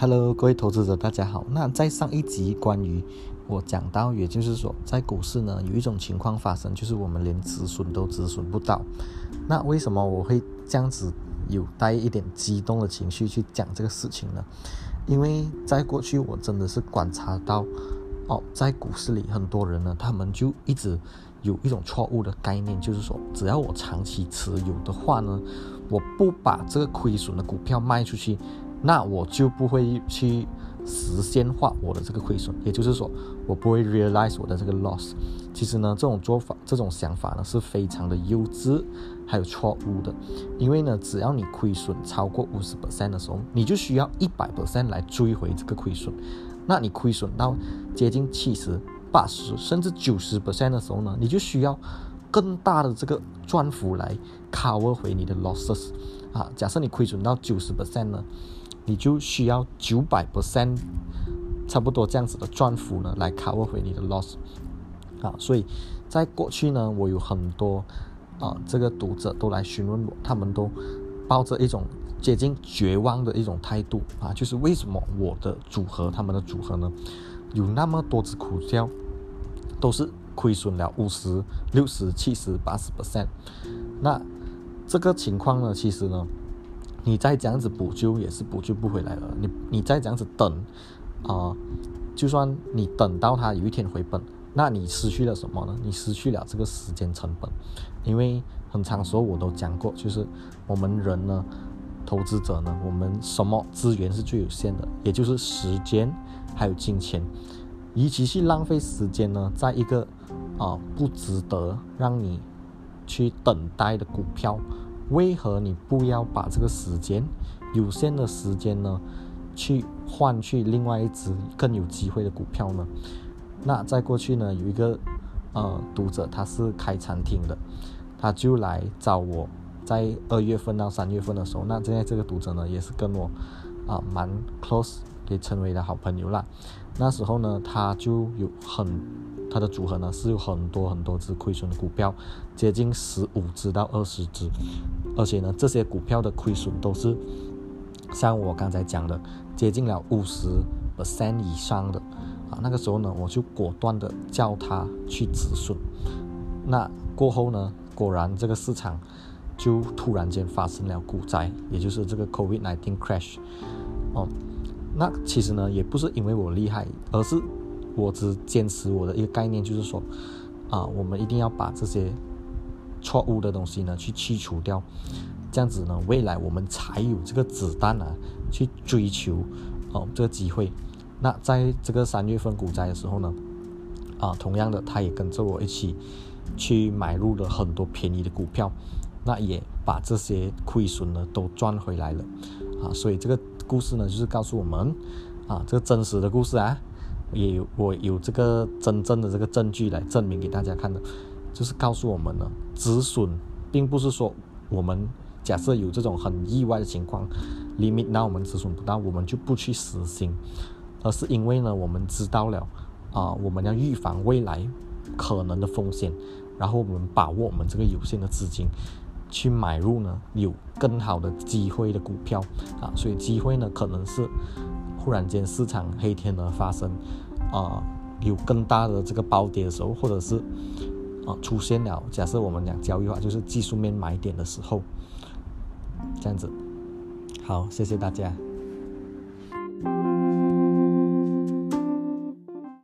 Hello，各位投资者，大家好。那在上一集关于我讲到，也就是说，在股市呢，有一种情况发生，就是我们连止损都止损不到。那为什么我会这样子有带一点激动的情绪去讲这个事情呢？因为在过去，我真的是观察到，哦，在股市里很多人呢，他们就一直有一种错误的概念，就是说，只要我长期持有的话呢，我不把这个亏损的股票卖出去。那我就不会去实现化我的这个亏损，也就是说，我不会 realize 我的这个 loss。其实呢，这种做法、这种想法呢，是非常的幼稚，还有错误的。因为呢，只要你亏损超过五十 percent 的时候，你就需要一百 percent 来追回这个亏损。那你亏损到接近七十、八十甚至九十 percent 的时候呢，你就需要更大的这个赚幅来 cover 回你的 losses。啊，假设你亏损到九十 percent 呢？你就需要九百 percent，差不多这样子的赚幅呢，来 cover 回你的 loss，啊，所以在过去呢，我有很多啊，这个读者都来询问我，他们都抱着一种接近绝望的一种态度啊，就是为什么我的组合，他们的组合呢，有那么多只股票都是亏损了五十六十七十八十 percent，那这个情况呢，其实呢。你再这样子补救也是补救不回来了。你你再这样子等，啊，就算你等到它有一天回本，那你失去了什么呢？你失去了这个时间成本。因为很长时候我都讲过，就是我们人呢，投资者呢，我们什么资源是最有限的？也就是时间还有金钱。与其去浪费时间呢，在一个啊不值得让你去等待的股票。为何你不要把这个时间有限的时间呢，去换去另外一只更有机会的股票呢？那在过去呢，有一个呃读者他是开餐厅的，他就来找我，在二月份到三月份的时候，那现在这个读者呢也是跟我啊蛮 close，也成为了好朋友啦。那时候呢，他就有很。它的组合呢是有很多很多只亏损的股票，接近十五只到二十只，而且呢，这些股票的亏损都是像我刚才讲的，接近了五十 percent 以上的啊。那个时候呢，我就果断的叫他去止损。那过后呢，果然这个市场就突然间发生了股灾，也就是这个 COVID-19 crash。哦，那其实呢，也不是因为我厉害，而是。我只坚持我的一个概念，就是说，啊，我们一定要把这些错误的东西呢去去除掉，这样子呢，未来我们才有这个子弹啊去追求哦这个机会。那在这个三月份股灾的时候呢，啊，同样的，他也跟着我一起去买入了很多便宜的股票，那也把这些亏损呢都赚回来了，啊，所以这个故事呢就是告诉我们，啊，这个真实的故事啊。也有我有这个真正的这个证据来证明给大家看的，就是告诉我们呢，止损并不是说我们假设有这种很意外的情况，limit 那我们止损不到，我们就不去实行，而是因为呢，我们知道了啊，我们要预防未来可能的风险，然后我们把握我们这个有限的资金去买入呢有更好的机会的股票啊，所以机会呢可能是。忽然间市场黑天鹅发生，啊，有更大的这个暴跌的时候，或者是啊出现了，假设我们讲交易的话，就是技术面买点的时候，这样子。好，谢谢大家。